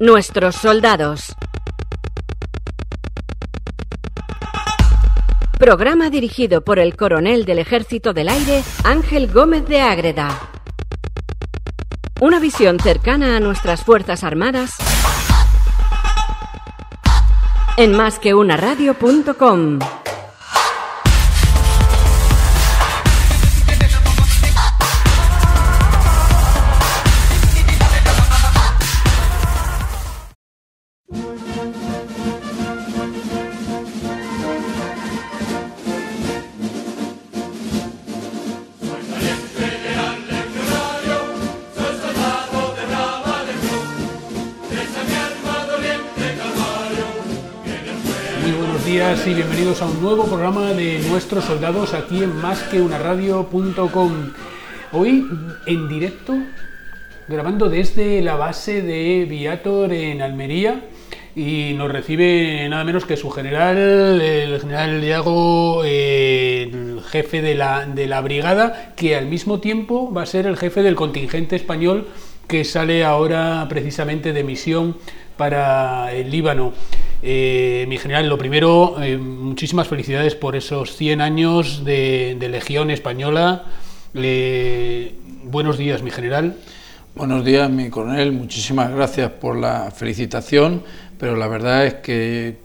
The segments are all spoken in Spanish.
Nuestros soldados. Programa dirigido por el coronel del Ejército del Aire, Ángel Gómez de Ágreda. Una visión cercana a nuestras Fuerzas Armadas en másqueunaradio.com. y nuevo programa de nuestros soldados aquí en másqueunaradio.com. Hoy en directo, grabando desde la base de Viator en Almería y nos recibe nada menos que su general, el general Diago, el jefe de la, de la brigada, que al mismo tiempo va a ser el jefe del contingente español que sale ahora precisamente de misión para el Líbano. Eh, mi general, lo primero, eh, muchísimas felicidades por esos 100 años de, Legión Española. buenos días, mi general. Buenos días, mi coronel. Muchísimas gracias por la felicitación, pero la verdad es que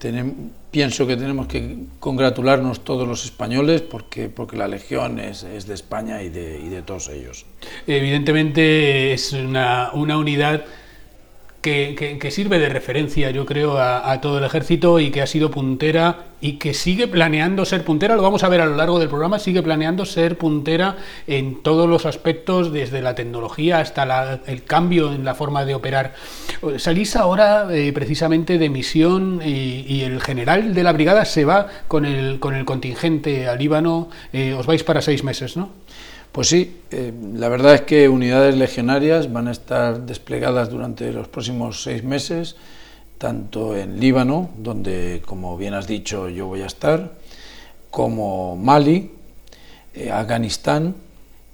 pienso que tenemos que congratularnos todos los españoles porque, porque la Legión es, de España y de, y de, todos ellos. Evidentemente es una, una unidad que, sirve de referencia, yo creo, a, todo el ejército y que ha sido puntera y que sigue planeando ser puntera, lo vamos a ver a lo largo del programa, sigue planeando ser puntera en todos los aspectos, desde la tecnología hasta el cambio en la forma de operar. Salís ahora eh, precisamente de misión y, el general de la brigada se va con el, con el contingente al Líbano, eh, os vais para seis meses, ¿no? Pues sí, eh, la verdad es que unidades legionarias van a estar desplegadas durante los próximos seis meses, tanto en Líbano, donde, como bien has dicho, yo voy a estar, como Mali, eh, Afganistán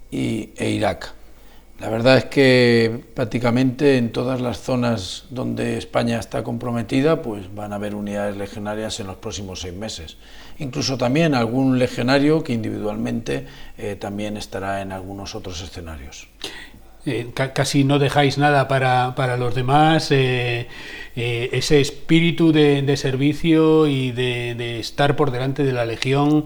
y, e Irak. La verdad es que prácticamente en todas las zonas donde España está comprometida, pues van a haber unidades legionarias en los próximos seis meses. Incluso también algún legionario que individualmente eh, también estará en algunos otros escenarios. Eh, casi no dejáis nada para, para los demás, eh, ese espíritu de, servicio y de, de estar por delante de la Legión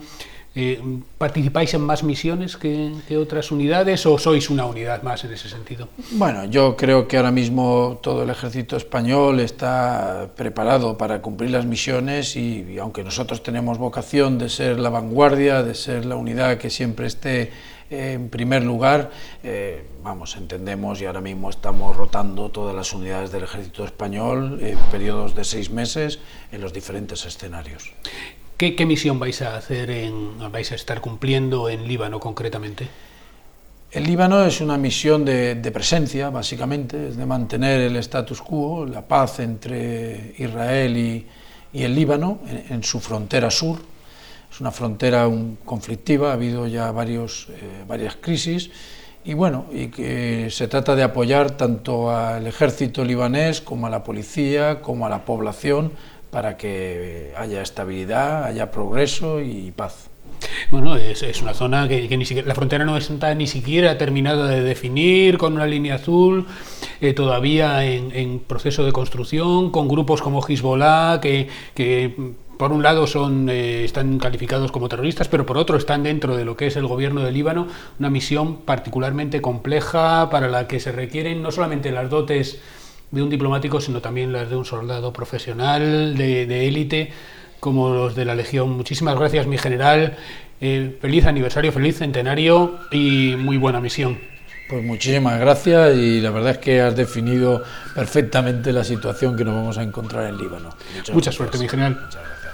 eh, ¿Participáis en más misiones que, otras unidades o sois una unidad más en ese sentido? Bueno, yo creo que ahora mismo todo el ejército español está preparado para cumplir las misiones y, aunque nosotros tenemos vocación de ser la vanguardia, de ser la unidad que siempre esté en primer lugar, eh, vamos, entendemos y ahora mismo estamos rotando todas las unidades del ejército español en periodos de seis meses en los diferentes escenarios. ¿Qué, misión vais a hacer, en, vais a estar cumpliendo en Líbano concretamente? El Líbano es una misión de, presencia, básicamente, es de mantener el status quo, la paz entre Israel y, el Líbano en, su frontera sur. Es una frontera conflictiva, ha habido ya varios, eh, varias crisis y bueno, y que se trata de apoyar tanto al ejército libanés como a la policía, como a la población para que haya estabilidad, haya progreso y paz. Bueno, es, una zona que, ni siquiera, la frontera no está ni siquiera terminada de definir, con una línea azul, eh, todavía en, proceso de construcción, con grupos como Hezbollah, que, por un lado son, eh, están calificados como terroristas, pero por otro están dentro de lo que es el gobierno de Líbano, una misión particularmente compleja para la que se requieren no solamente las dotes de un diplomático, sino también las de un soldado profesional, de élite, como los de la Legión. Muchísimas gracias, mi general. Eh, feliz aniversario, feliz centenario y muy buena misión. Pues muchísimas gracias y la verdad es que has definido perfectamente la situación que nos vamos a encontrar en Líbano. Mucha suerte, mi general. Muchas gracias.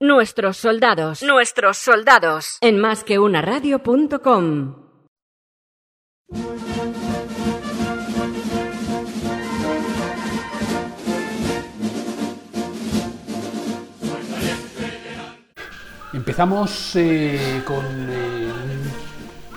Nuestros soldados, nuestros soldados, en másqueunaradio.com. Empezamos eh, con eh,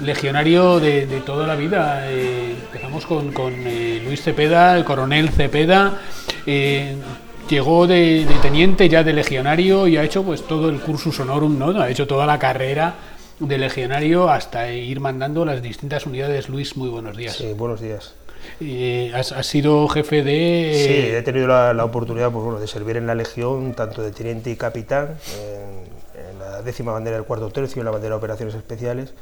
legionario de, toda la vida. Eh, empezamos con, Luis Cepeda, el coronel Cepeda. Llegó de, teniente ya de legionario y ha hecho pues todo el cursus honorum, ¿no? Ha hecho toda la carrera de legionario hasta ir mandando las distintas unidades. Luis, muy buenos días. Sí, buenos días. has, sido jefe de... Sí, he tenido la, oportunidad pues, bueno, de servir en la Legión, tanto de teniente y capitán, en la décima bandera del cuarto tercio, en la bandera de operaciones especiales,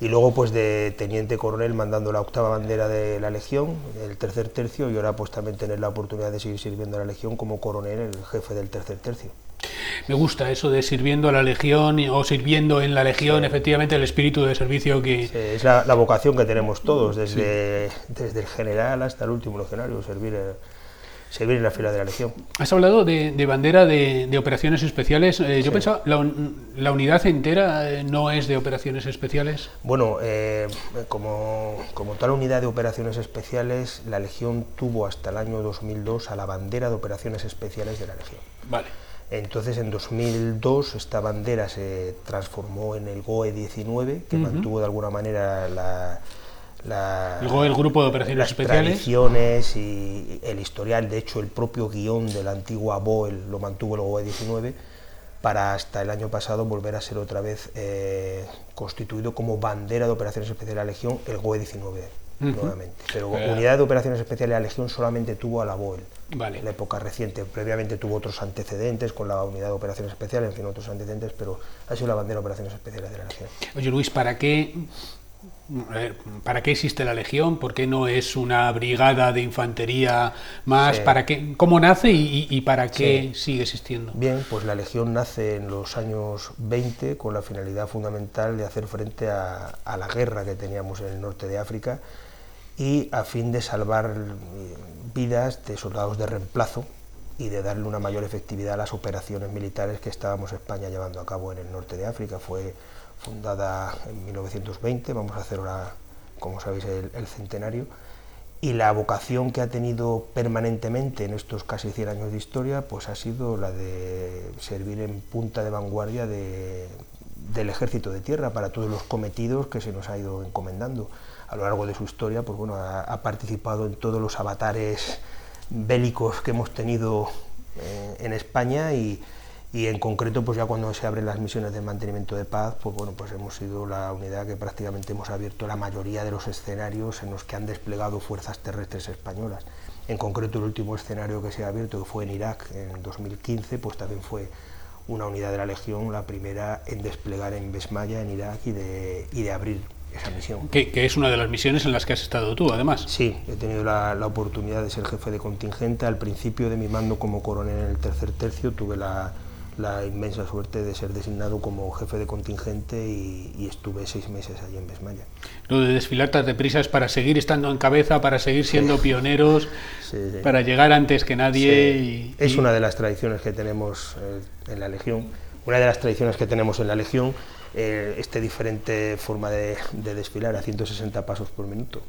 y luego pues de teniente coronel mandando la octava bandera de la Legión, el tercer tercio, y ahora pues también tener la oportunidad de seguir sirviendo a la Legión como coronel, el jefe del tercer tercio. Me gusta eso de sirviendo a la Legión o sirviendo en la Legión, efectivamente el espíritu de servicio que... es la, vocación que tenemos todos, desde, desde el general hasta el último legionario, servir... Servir en la fila de la Legión. Has hablado de, bandera de, operaciones especiales. Eh, yo pensaba, la, unidad entera eh, no es de operaciones especiales? Bueno, eh, como, como, tal unidad de operaciones especiales, la Legión tuvo hasta el año 2002 a la bandera de operaciones especiales de la Legión. Vale. Entonces, en 2002, esta bandera se transformó en el GOE 19, que mantuvo de alguna manera la Luego el grupo de operaciones las especiales. tradiciones y el historial, de hecho el propio guion de la antigua BOEL lo mantuvo el GOE 19 para hasta el año pasado volver a ser otra vez eh, constituido como bandera de operaciones especiales de la Legión el GOE 19 nuevamente. Pero eh. unidad de operaciones especiales de la Legión solamente tuvo a la BOEL vale. en la época reciente. Previamente tuvo otros antecedentes con la unidad de operaciones especiales, en fin, otros antecedentes, pero ha sido la bandera de operaciones especiales de la Legión. Oye Luis, ¿para qué ¿Para qué existe la Legión? ¿Por qué no es una brigada de infantería más? ¿Para qué, ¿Cómo nace y, para qué sigue existiendo? Bien, pues la Legión nace en los años 20 con la finalidad fundamental de hacer frente a, la guerra que teníamos en el norte de África y a fin de salvar vidas de soldados de reemplazo y de darle una mayor efectividad a las operaciones militares que estábamos España llevando a cabo en el norte de África. Fue fundada en 1920, vamos a hacer ahora, como sabéis, el, centenario, y la vocación que ha tenido permanentemente en estos casi 100 años de historia, pues ha sido la de servir en punta de vanguardia del ejército de tierra para todos los cometidos que se nos ha ido encomendando. A lo largo de su historia, pues bueno, ha, participado en todos los avatares bélicos que hemos tenido eh, en España y, y en concreto pues ya cuando se abren las misiones de mantenimiento de paz pues bueno pues hemos sido la unidad que prácticamente hemos abierto la mayoría de los escenarios en los que han desplegado fuerzas terrestres españolas en concreto el último escenario que se ha abierto que fue en Irak en 2015 pues también fue una unidad de la Legión la primera en desplegar en Besmaya en Irak y de, y de abrir esa misión. Que, es una de las misiones en las que has estado tú, además. Sí, he tenido la, la, oportunidad de ser jefe de contingente. Al principio de mi mando como coronel en el tercer tercio tuve la, la inmensa suerte de ser designado como jefe de contingente y, estuve seis meses allí en Besmaya. Lo de desfilar tan deprisa es para seguir estando en cabeza, para seguir siendo pioneros, para llegar antes que nadie. es una de las tradiciones que tenemos eh, en la Legión, una de las tradiciones que tenemos en la Legión, eh, este diferente forma de, desfilar a 160 pasos por minuto,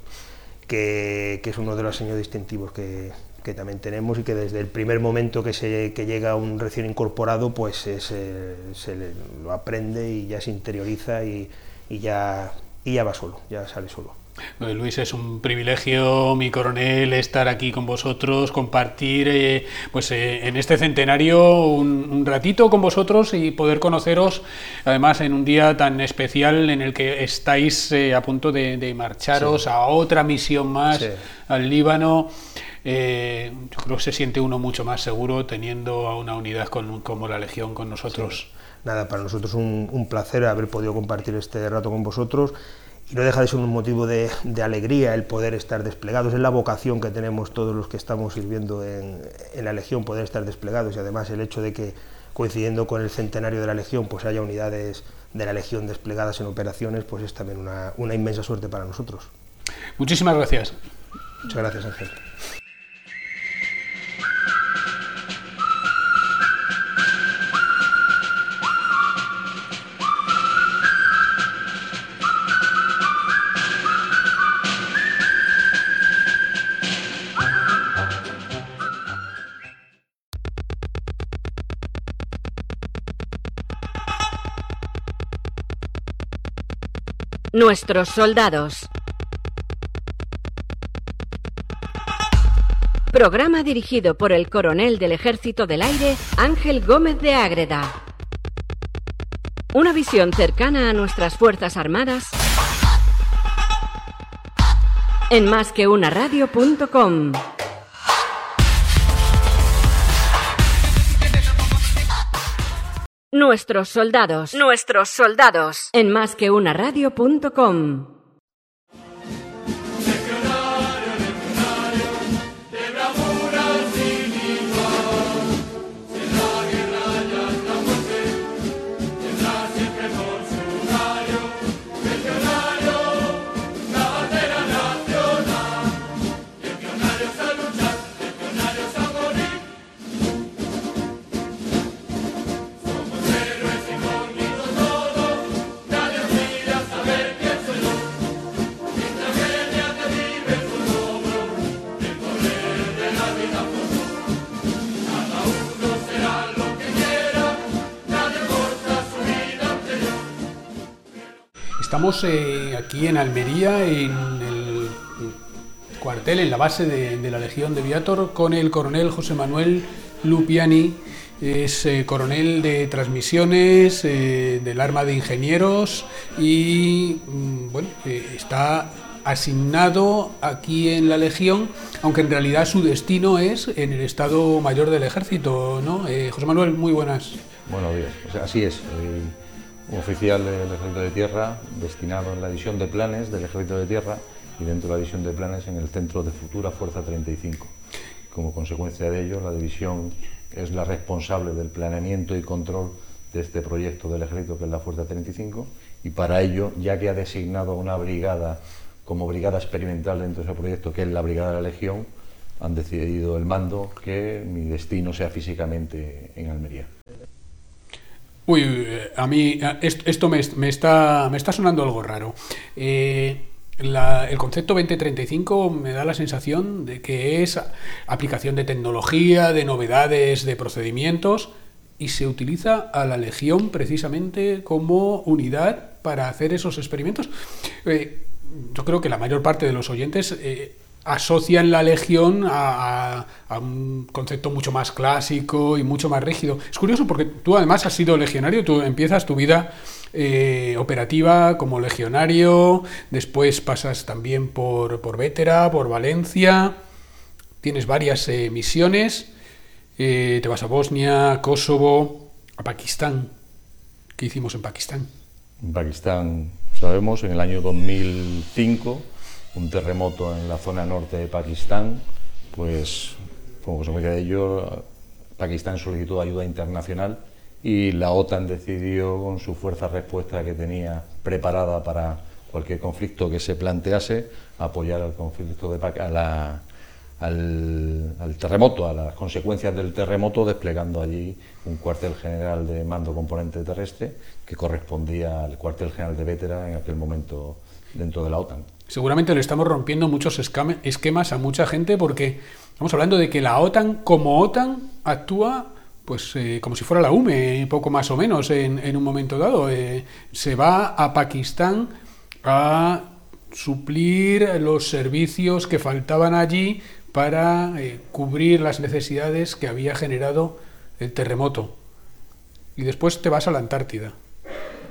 que, que es uno de los seños distintivos que, que también tenemos y que desde el primer momento que, se, que llega un recién incorporado, pues se, se lo aprende y ya se interioriza y, y, ya, y ya va solo, ya sale solo. Luis, es un privilegio, mi coronel, estar aquí con vosotros, compartir eh, pues, eh, en este centenario un, ratito con vosotros y poder conoceros, además en un día tan especial en el que estáis eh, a punto de, marcharos a otra misión más al Líbano. Eh, yo creo que se siente uno mucho más seguro teniendo a una unidad como la Legión con nosotros. Nada, para nosotros un, un placer haber podido compartir este rato con vosotros y no deja de ser un motivo de, alegría el poder estar desplegados, es la vocación que tenemos todos los que estamos sirviendo en, la Legión, poder estar desplegados y además el hecho de que coincidiendo con el centenario de la Legión pues haya unidades de la Legión desplegadas en operaciones, pues es también una, una inmensa suerte para nosotros. Muchísimas gracias. Muchas gracias Ángel. Nuestros soldados. Programa dirigido por el coronel del Ejército del Aire, Ángel Gómez de Ágreda. Una visión cercana a nuestras Fuerzas Armadas en másqueunaradio.com. Nuestros soldados. Nuestros soldados. En másqueunaradio.com. Estamos eh, aquí en Almería, en el cuartel, en la base de, la Legión de Viator, con el coronel José Manuel Lupiani. Es eh, coronel de transmisiones eh, del arma de ingenieros y mm, bueno, está asignado aquí en la Legión, aunque en realidad su destino es en el Estado Mayor del Ejército, ¿no? José Manuel, muy buenas. Buenos días, así es un oficial del Ejército de Tierra destinado en la división de planes del Ejército de Tierra y dentro de la división de planes en el Centro de Futura Fuerza 35. Como consecuencia de ello, la división es la responsable del planeamiento y control de este proyecto del Ejército, que es la Fuerza 35, y para ello, ya que ha designado una brigada como brigada experimental dentro de ese proyecto, que es la Brigada de la Legión, han decidido el mando que mi destino sea físicamente en Almería. Uy, a mí esto me, está, me está sonando algo raro. Eh, el concepto 2035 me da la sensación de que es aplicación de tecnología, de novedades, de procedimientos, y se utiliza a la Legión precisamente como unidad para hacer esos experimentos. Eh, yo creo que la mayor parte de los oyentes eh, asocian la legión a, un concepto mucho más clásico y mucho más rígido. Es curioso porque tú además has sido legionario, tú empiezas tu vida eh, operativa como legionario, después pasas también por, por Vétera, por Valencia, tienes varias eh, misiones, eh, te vas a Bosnia, Kosovo, a Pakistán. ¿Qué hicimos en Pakistán? En Pakistán, sabemos, en el año 2005 un terremoto en la zona norte de Pakistán, pues como consecuencia de ello, Pakistán solicitó ayuda internacional y la OTAN decidió, con su fuerza respuesta que tenía preparada para cualquier conflicto que se plantease, apoyar al conflicto de a al, al, terremoto, a las consecuencias del terremoto, desplegando allí un cuartel general de mando componente terrestre que correspondía al cuartel general de Vétera en aquel momento dentro de la OTAN. Seguramente le estamos rompiendo muchos esquemas a mucha gente porque estamos hablando de que la OTAN como OTAN actúa pues eh, como si fuera la UME, poco más o menos, en, un momento dado. Eh, se va a Pakistán a suplir los servicios que faltaban allí para eh, cubrir las necesidades que había generado el terremoto. Y después te vas a la Antártida.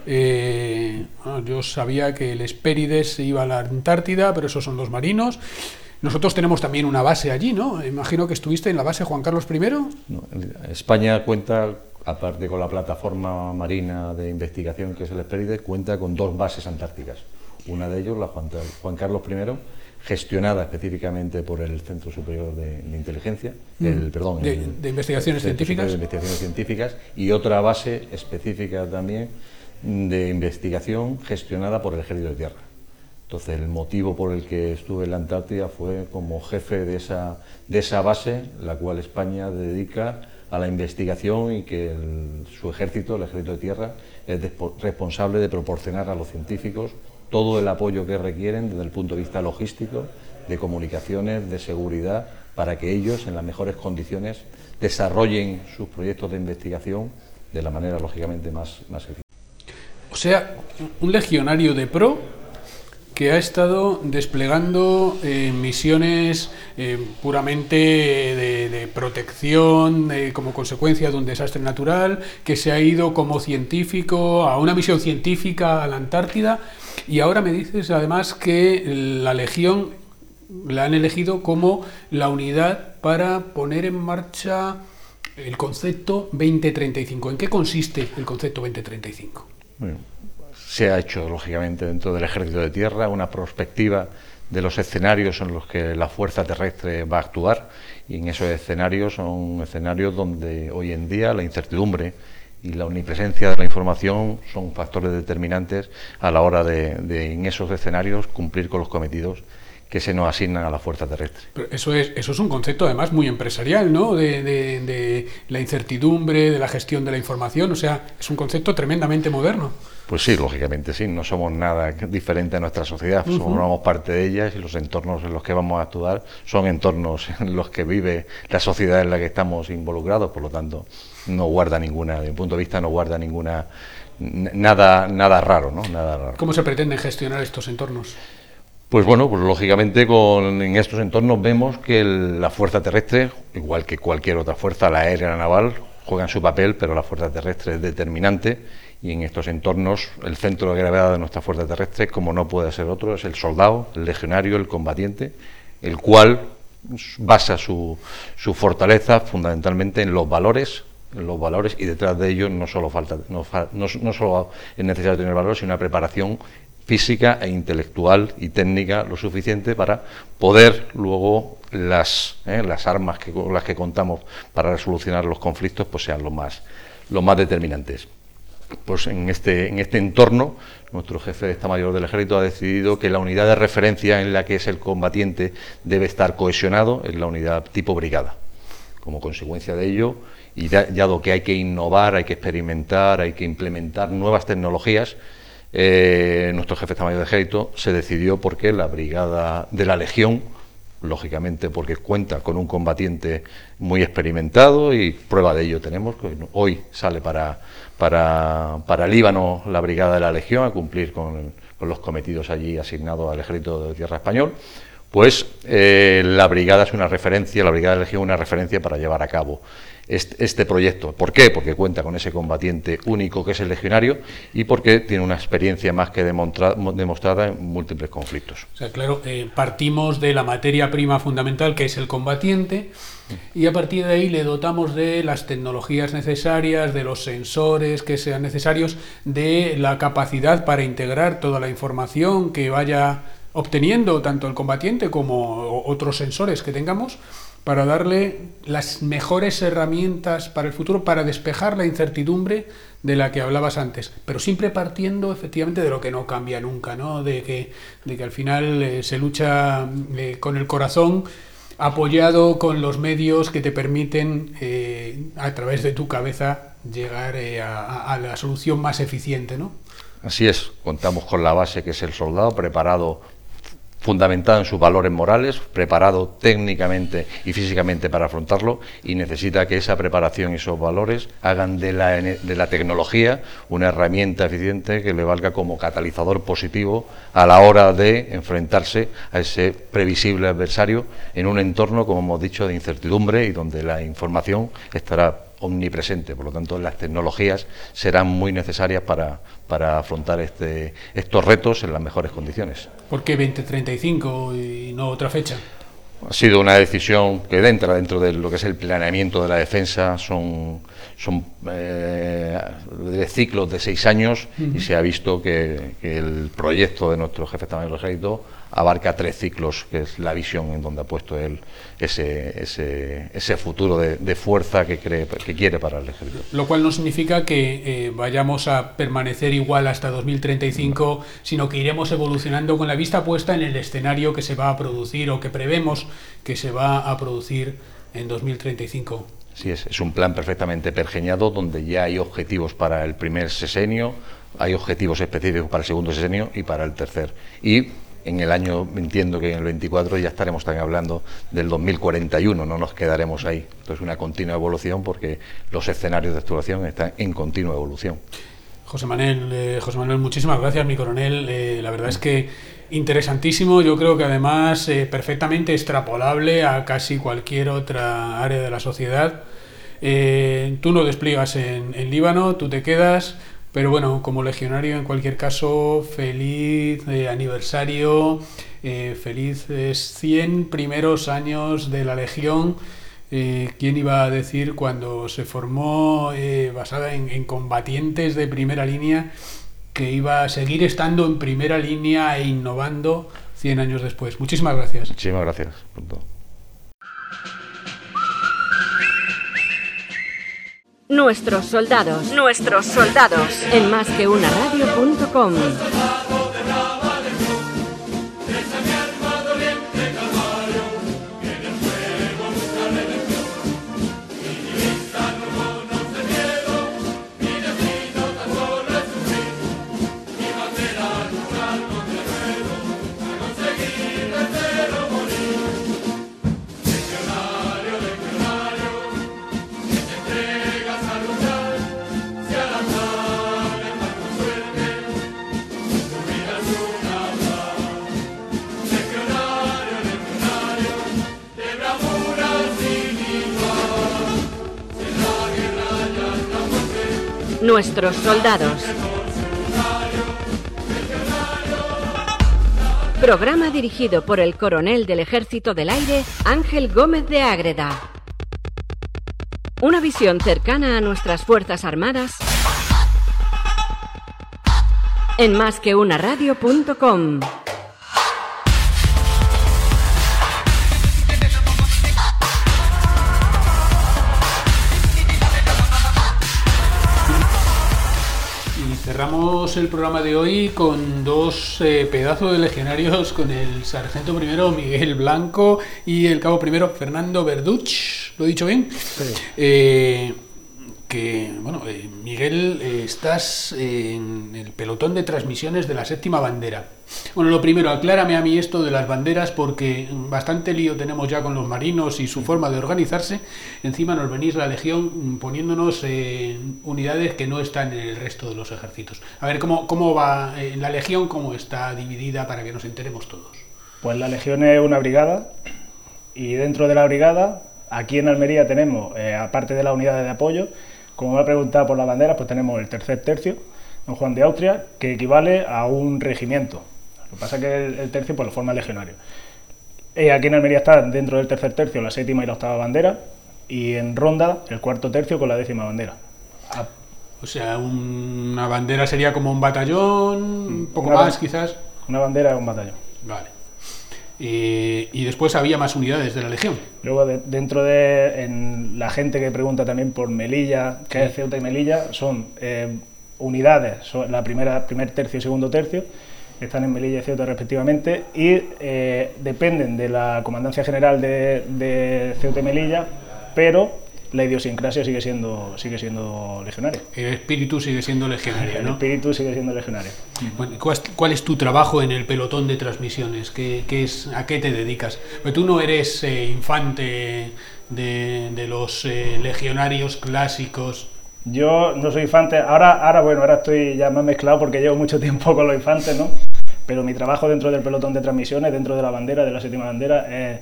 Eh, yo sabía que el Espérides iba a la Antártida, pero esos son los marinos. Nosotros tenemos también una base allí, ¿no? Imagino que estuviste en la base Juan Carlos I. España cuenta, aparte con la plataforma marina de investigación que es el Espérides, cuenta con dos bases antárticas. Una de ellas, la Juan, Carlos I, gestionada específicamente por el Centro Superior de, Inteligencia, mm. el, perdón, de, investigaciones científicas. De investigaciones científicas y otra base específica también de investigación gestionada por el Ejército de Tierra. Entonces, el motivo por el que estuve en la Antártida fue como jefe de esa, de esa base, la cual España dedica a la investigación y que su ejército, el Ejército de Tierra, es responsable de proporcionar a los científicos todo el apoyo que requieren desde el punto de vista logístico, de comunicaciones, de seguridad, para que ellos, en las mejores condiciones, desarrollen sus proyectos de investigación de la manera, lógicamente, más, más eficaz. O sea, un legionario de pro que ha estado desplegando eh, misiones eh, puramente de, protección como consecuencia de un desastre natural, que se ha ido como científico a una misión científica a la Antártida y ahora me dices además que la Legión la han elegido como la unidad para poner en marcha el concepto 2035. ¿En qué consiste el concepto 2035? Se ha hecho, lógicamente, dentro del ejército de tierra una prospectiva de los escenarios en los que la fuerza terrestre va a actuar. Y en esos escenarios son escenarios donde hoy en día la incertidumbre y la omnipresencia de la información son factores determinantes a la hora de, de en esos escenarios cumplir con los cometidos que se nos asignan a la fuerza terrestre. Pero eso es, eso es un concepto además muy empresarial, ¿no? De, la incertidumbre, de la gestión de la información, o sea, es un concepto tremendamente moderno. Pues sí, lógicamente sí, no somos nada diferente a nuestra sociedad, somos parte de ellas y los entornos en los que vamos a actuar son entornos en los que vive la sociedad en la que estamos involucrados, por lo tanto no guarda ninguna, de mi punto de vista no guarda ninguna nada nada raro, ¿no? Nada raro. ¿Cómo se pretenden gestionar estos entornos? Pues bueno, pues lógicamente con, en estos entornos vemos que la fuerza terrestre, igual que cualquier otra fuerza, la aérea, la naval, juegan su papel, pero la fuerza terrestre es determinante. Y en estos entornos el centro de gravedad de nuestra fuerza terrestre, como no puede ser otro, es el soldado, el legionario, el combatiente, el cual basa su, su fortaleza fundamentalmente en los valores los valores y detrás de ellos no solo falta no, no solo es necesario tener valores sino una preparación física e intelectual y técnica lo suficiente para poder luego las, eh, las armas que, con las que contamos para resolucionar los conflictos pues sean los más, los más determinantes. Pues en este, en este entorno, nuestro jefe de Estado Mayor del Ejército ha decidido que la unidad de referencia en la que es el combatiente debe estar cohesionado es la unidad tipo brigada. Como consecuencia de ello, y dado que hay que innovar, hay que experimentar, hay que implementar nuevas tecnologías, eh, nuestro jefe de Mayor de Ejército se decidió porque la brigada de la Legión, lógicamente porque cuenta con un combatiente muy experimentado y prueba de ello tenemos, que hoy sale para, para, Líbano la brigada de la Legión a cumplir con, los cometidos allí asignados al Ejército de Tierra Español, pues eh, la brigada es una referencia, la brigada de la Legión es una referencia para llevar a cabo este, proyecto. ¿Por qué? Porque cuenta con ese combatiente único que es el legionario y porque tiene una experiencia más que demostrada en múltiples conflictos. O sea, claro, eh, partimos de la materia prima fundamental que es el combatiente y a partir de ahí le dotamos de las tecnologías necesarias, de los sensores que sean necesarios, de la capacidad para integrar toda la información que vaya obteniendo tanto el combatiente como otros sensores que tengamos para darle las mejores herramientas para el futuro, para despejar la incertidumbre de la que hablabas antes, pero siempre partiendo efectivamente de lo que no cambia nunca, ¿no? de, que, de que al final eh, se lucha eh, con el corazón apoyado con los medios que te permiten eh, a través de tu cabeza llegar a, a, la solución más eficiente. ¿no? Así es, contamos con la base que es el soldado preparado fundamentado en sus valores morales, preparado técnicamente y físicamente para afrontarlo y necesita que esa preparación y esos valores hagan de la, de la tecnología una herramienta eficiente que le valga como catalizador positivo a la hora de enfrentarse a ese previsible adversario en un entorno, como hemos dicho, de incertidumbre y donde la información estará omnipresente. Por lo tanto, las tecnologías serán muy necesarias para, para afrontar este, estos retos en las mejores condiciones. ¿Por qué 2035 y no otra fecha? Ha sido una decisión que entra dentro de lo que es el planeamiento de la defensa. Son, son eh, ciclos de seis años y se ha visto que, el proyecto de nuestro jefe de Estado Ejército abarca tres ciclos, que es la visión en donde ha puesto él ese, ese, ese futuro de, fuerza que, cree, que quiere para el ejército. Lo cual no significa que eh, vayamos a permanecer igual hasta 2035, sino que iremos evolucionando con la vista puesta en el escenario que se va a producir o que prevemos que se va a producir en 2035. Sí, es, es un plan perfectamente pergeñado donde ya hay objetivos para el primer sesenio, hay objetivos específicos para el segundo sesenio y para el tercer. Y en el año, entiendo que en el 24 ya estaremos también hablando del 2041, no nos quedaremos ahí. Entonces, una continua evolución porque los escenarios de actuación están en continua evolución. José Manuel, eh, José Manuel, muchísimas gracias, mi coronel. Eh, la verdad es que Interesantísimo, yo creo que además eh, perfectamente extrapolable a casi cualquier otra área de la sociedad. Eh, tú no despliegas en, en, Líbano, tú te quedas, pero bueno, como legionario en cualquier caso, feliz eh, aniversario, felices 100 primeros años de la Legión. ¿Quién iba a decir cuando se formó basada en, en combatientes de primera línea? que iba a seguir estando en primera línea e innovando 100 años después. Muchísimas gracias. Muchísimas gracias. Nuestros soldados, nuestros soldados, en más que una radio.com. Nuestros soldados. Programa dirigido por el coronel del Ejército del Aire, Ángel Gómez de Ágreda. Una visión cercana a nuestras Fuerzas Armadas en másqueunaradio.com. El programa de hoy con dos eh, pedazos de legionarios, con el sargento primero Miguel Blanco y el cabo primero Fernando Verduch. ¿Lo he dicho bien? Sí. Eh, que, bueno, eh, Miguel, eh, estás en el pelotón de transmisiones de la séptima bandera. Bueno, lo primero, aclárame a mí esto de las banderas porque bastante lío tenemos ya con los marinos y su forma de organizarse. Encima nos venís la Legión poniéndonos en unidades que no están en el resto de los ejércitos. A ver, ¿cómo, cómo va en la Legión? ¿Cómo está dividida para que nos enteremos todos? Pues la Legión es una brigada y dentro de la brigada, aquí en Almería tenemos, eh, aparte de las unidades de apoyo, como me ha preguntado por la bandera, pues tenemos el tercer tercio, don Juan de Austria, que equivale a un regimiento. Lo que pasa es que el, tercio pues, lo forma el legionario. Y aquí en Almería está dentro del tercer tercio la séptima y la octava bandera, y en Ronda el cuarto tercio con la décima bandera. O sea, una bandera sería como un batallón, un poco más quizás. Una bandera es un batallón. Vale. Eh, y después había más unidades de la Legión. Luego, dentro de en la gente que pregunta también por Melilla, que es Ceuta y Melilla, son eh, unidades, son la primera, primer tercio y segundo tercio, están en Melilla y Ceuta respectivamente, y eh, dependen de la Comandancia General de, de Ceuta y Melilla, pero la idiosincrasia sigue siendo, sigue siendo legionaria. El espíritu sigue siendo legionario, El espíritu sigue siendo legionario. ¿cuál, es tu trabajo en el pelotón de transmisiones? ¿Qué, es, ¿A qué te dedicas? Pues tú no eres eh, infante de, los eh, legionarios clásicos. Yo no soy infante, ahora, ahora bueno, ahora estoy ya más mezclado porque llevo mucho tiempo con los infantes, ¿no? Pero mi trabajo dentro del pelotón de transmisiones, dentro de la bandera, de la séptima bandera, es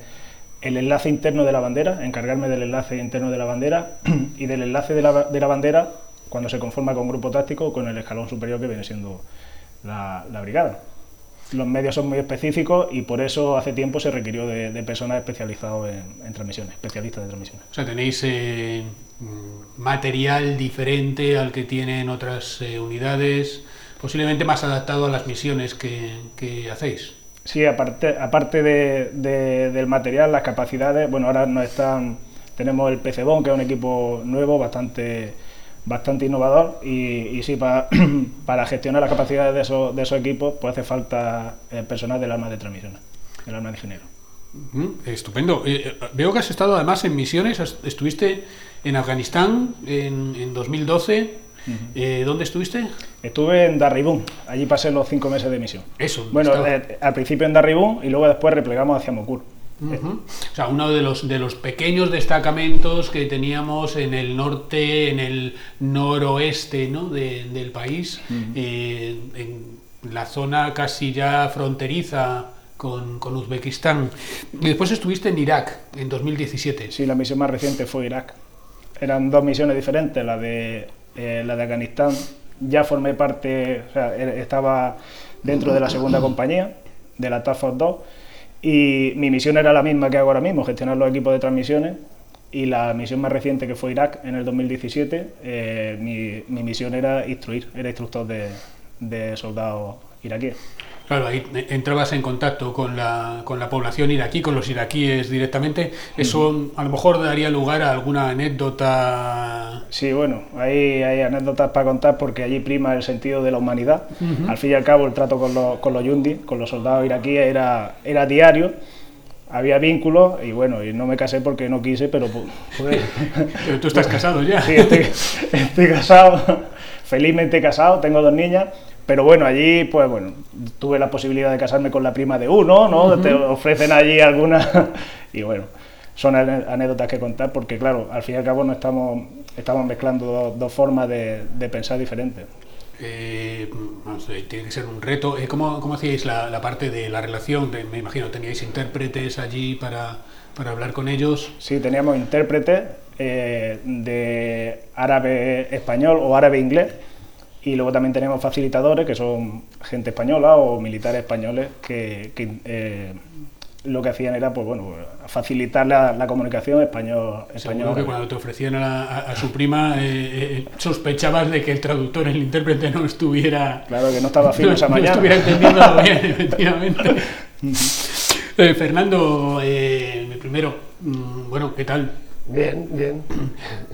el enlace interno de la bandera, encargarme del enlace interno de la bandera y del enlace de la, de bandera cuando se conforma con grupo táctico con el escalón superior que viene siendo la, brigada. Los medios son muy específicos y por eso hace tiempo se requirió de, personas especializados en, transmisiones, especialistas de transmisiones. O sea, tenéis eh, material diferente al que tienen otras eh, unidades, posiblemente más adaptado a las misiones que hacéis. Sí, aparte, aparte de, del material, las capacidades, bueno, ahora nos están, tenemos el PCBON, que es un equipo nuevo, bastante, bastante innovador, y, sí, para, para gestionar las capacidades de esos, de esos equipos, pues hace falta eh, personal del arma de transmisión, del arma de ingeniero. estupendo. Eh, eh, veo que has estado además en misiones, estuviste en Afganistán en, en 2012 eh, ¿Dónde estuviste? Estuve en Darribún, allí pasé los cinco meses de misión. Eso. Bueno, eh, al principio en Darribún y luego después replegamos hacia Mokur. O sea, uno de los, de los pequeños destacamentos que teníamos en el norte, en el noroeste ¿no? del país, eh, la zona casi ya fronteriza con, con, Uzbekistán. Y después estuviste en Irak en 2017. Sí, la misión más reciente fue Irak. Eran dos misiones diferentes, la de, eh, la de Afganistán. Ya formé parte, estaba dentro de la segunda compañía, de la Task Force 2, y mi misión era la misma que hago ahora mismo, gestionar los equipos de transmisiones. Y la misión más reciente, que fue Irak en el 2017, eh, mi, mi, misión era instruir, era instructor de, de soldados iraquíes. Claro, ahí entrabas en contacto con la, con la población iraquí, con los iraquíes directamente. ¿Eso a lo mejor daría lugar a alguna anécdota? Sí, bueno, hay, hay anécdotas para contar porque allí prima el sentido de la humanidad. Al fin y al cabo, el trato con los, con los yundi, con los soldados iraquíes, era, era diario había vínculos y bueno, y no me casé porque no quise, pero pues, pero tú estás casado ya. Sí, estoy, estoy, casado, felizmente casado, tengo dos niñas pero bueno, allí, pues bueno, tuve la posibilidad de casarme con la prima de uno, ¿no? Te ofrecen allí alguna. y bueno, son anécdotas que contar porque, claro, al fin y al cabo no estamos, estamos mezclando dos, formas de, pensar diferentes. Eh, tiene que ser un reto. Eh, ¿Cómo, cómo hacíais la, parte de la relación? me imagino, ¿teníais intérpretes allí para, para hablar con ellos? Sí, teníamos intérpretes eh, de árabe español o árabe inglés y luego también tenemos facilitadores, que son gente española o militares españoles, que, eh, lo que hacían era pues bueno facilitar la, comunicación español español que cuando te ofrecían a, su prima eh, eh, sospechabas de que el traductor el intérprete no estuviera claro que no estaba fino esa mañana. no estuviera entendiendo bien efectivamente. Fernando primero mm, bueno qué tal bien bien.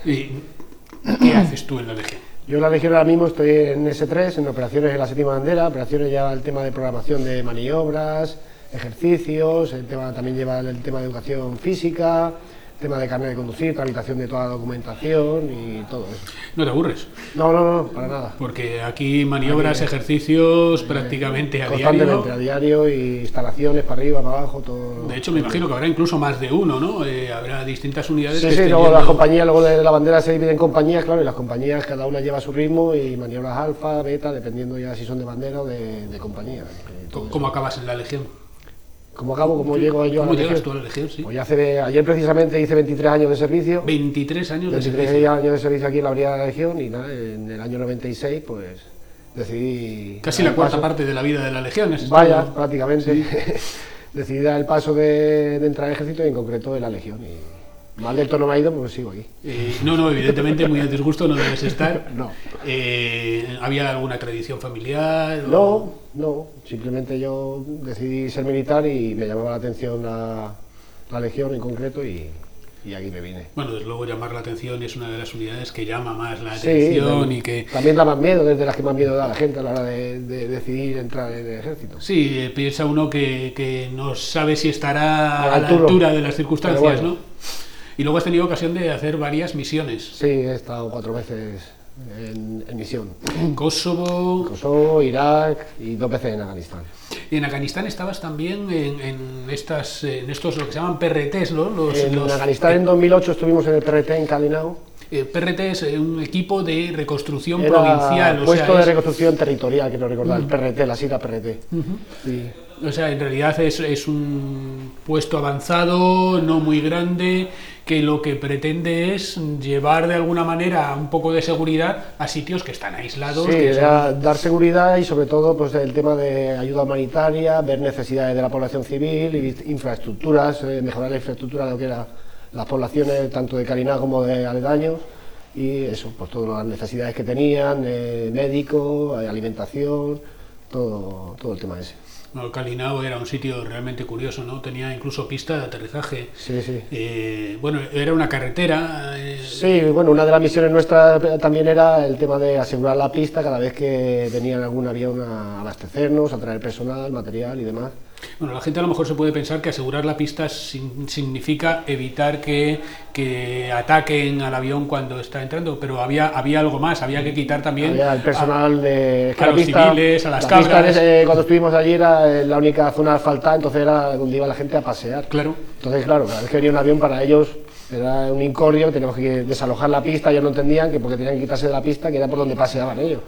Qué haces tú en la legión yo en la Legión ahora mismo estoy en S3, en operaciones de la séptima bandera, operaciones ya el tema de programación de maniobras, ejercicios, el tema también lleva el tema de educación física, tema de carnet de conducir, tramitación de toda la documentación y todo eso. ¿No te aburres? No, no, no, para nada. Porque aquí maniobras, ejercicios prácticamente a diario. Constantemente, a diario, y instalaciones para arriba, para abajo, todo. De hecho, me imagino que habrá incluso más de uno, ¿no? Eh, habrá distintas unidades. Sí, sí, luego las compañías, luego de la bandera se dividen en compañías, claro, y las compañías cada una lleva su ritmo y maniobras alfa, beta, dependiendo ya si son de bandera o de, de compañía. ¿Cómo acabas en la Legión? ¿Cómo acabo? ¿Cómo llego yo ¿Cómo a la llegas tú a? Sí. Pues hace, ayer precisamente hice 23 años de servicio. 23 años de servicio. 23 años de servicio aquí en la Brigada de la Legión y nada, en el año 96 pues decidí... Casi la cuarta parte de la vida de la Legión. ¿es Vaya, prácticamente. decidí dar el paso de, entrar al ejército y en concreto de la Legión. Y, Mal del tono me ha ido, pues sigo aquí. Eh, no, no, evidentemente muy a disgusto no debes estar. no. Eh, ¿Había alguna tradición familiar? No, no, simplemente yo decidí ser militar y me llamaba la atención la, Legión en concreto y, aquí me vine. Bueno, desde luego llamar la atención es una de las unidades que llama más la atención y que... También da más miedo, desde las que más miedo da la gente a la hora de, decidir entrar en el ejército. Sí, eh, piensa uno que, no sabe si estará a, la altura de las circunstancias, ¿no? Y luego has tenido ocasión de hacer varias misiones. Sí, he estado cuatro veces en, misión. Kosovo. Kosovo, Irak y dos veces en Afganistán. Y en Afganistán estabas también en, estas, en estos lo que se llaman PRTs, ¿no? Los, en Afganistán en 2008 estuvimos en el PRT en Kalinao. El PRT es eh, un equipo de reconstrucción provincial. O puesto de reconstrucción territorial, quiero recordar, el PRT, la sigla PRT. O sea, en realidad es, es un puesto avanzado, no muy grande, que lo que pretende es llevar de alguna manera un poco de seguridad a sitios que están aislados. Sí, dar seguridad y sobre todo pues el tema de ayuda humanitaria, ver necesidades de la población civil, infraestructuras, eh, mejorar la infraestructura de lo que eran las poblaciones tanto de Cariná como de aledaños y eso, pues todas las necesidades que tenían, eh, médico, eh, alimentación, todo, todo el tema ese. Bueno, Calinao era un sitio realmente curioso, ¿no? Tenía incluso pista de aterrizaje. Sí, sí. Eh, bueno, era una carretera. Eh, sí, bueno, una de las misiones nuestras también era el tema de asegurar la pista cada vez que venía algún avión a abastecernos, a traer personal, material y demás. Bueno, la gente a lo mejor se puede pensar que asegurar la pista significa evitar que, que, ataquen al avión cuando está entrando, pero había, había algo más, había que quitar también había el personal de a los civiles, a las cabras. cuando estuvimos allí era la única zona asfaltada, entonces era donde iba la gente a pasear. Claro. Entonces, claro, cada vez que venía un avión para ellos era un incordio, teníamos que desalojar la pista, ellos no entendían que porque tenían que quitarse de la pista, que era por donde paseaban ellos.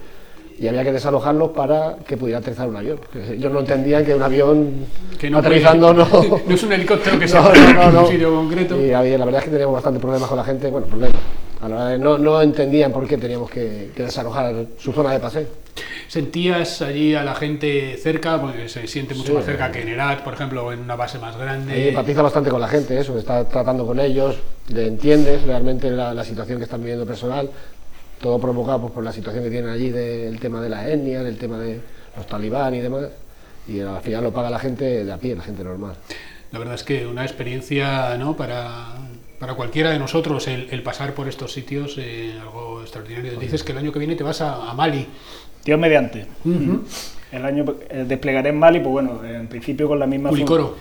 Y había que desalojarlos para que pudiera aterrizar un avión. Ellos no entendían que un avión Que no aterrizando puede- no... no es un helicóptero que No, no, en un sitio concreto. Y había- la verdad es que teníamos bastantes problemas con la gente, bueno, problemas. A la de- no, no entendían por qué teníamos que, que desalojar su zona de paseo. ¿Sentías allí a la gente cerca? Porque se siente mucho Sí. más cerca que en Herat, por ejemplo, o en una base más grande. Empatiza bastante con la gente, eso, está tratando con ellos, le entiendes realmente la, la situación que están viviendo personal, todo provocado pues, por la situación que tienen allí del tema de la etnia, del tema de los talibán y demás, y al final lo paga la gente de a pie, la gente normal. La verdad es que una experiencia ¿no? para, para cualquiera de nosotros el, el pasar por estos sitios, eh, algo extraordinario. Dices que el año que viene te vas a, a Mali. Dios mediante. El año eh, desplegaré en Mali, pues bueno, en principio con la misma Culicoro.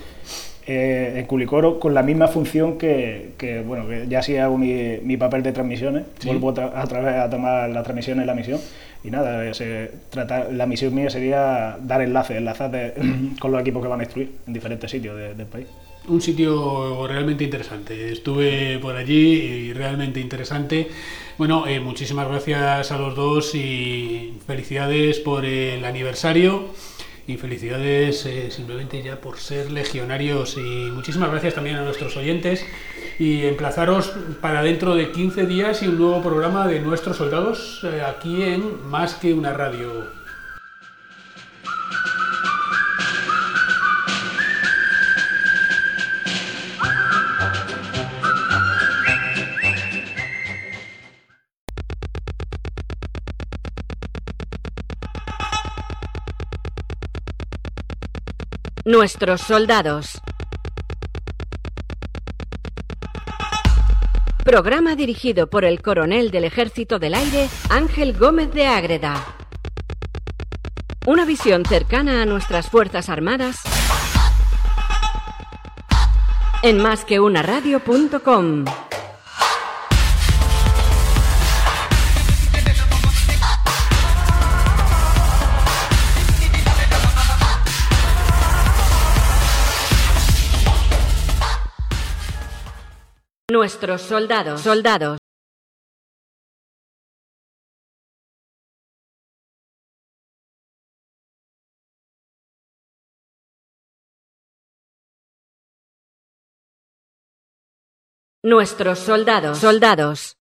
Eh, en Culicoro con la misma función que, que, bueno, que ya sí hago mi, mi papel de transmisiones, vuelvo otra- a, través a tomar la transmisión en la misión y nada, se trata, la misión mía sería dar enlaces, enlazar de- con los equipos que van a instruir en diferentes sitios de- del país. Un sitio realmente interesante. Estuve por allí y realmente interesante. Bueno, eh, muchísimas gracias a los dos y felicidades por el aniversario y felicidades eh, simplemente ya por ser legionarios y muchísimas gracias también a nuestros oyentes y emplazaros para dentro de 15 días y un nuevo programa de nuestros soldados eh, aquí en Más que una radio. Nuestros soldados. Programa dirigido por el coronel del Ejército del Aire, Ángel Gómez de Ágreda. Una visión cercana a nuestras Fuerzas Armadas en másqueunaradio.com. Nuestros soldados. Soldados. Nuestros soldados. Soldados.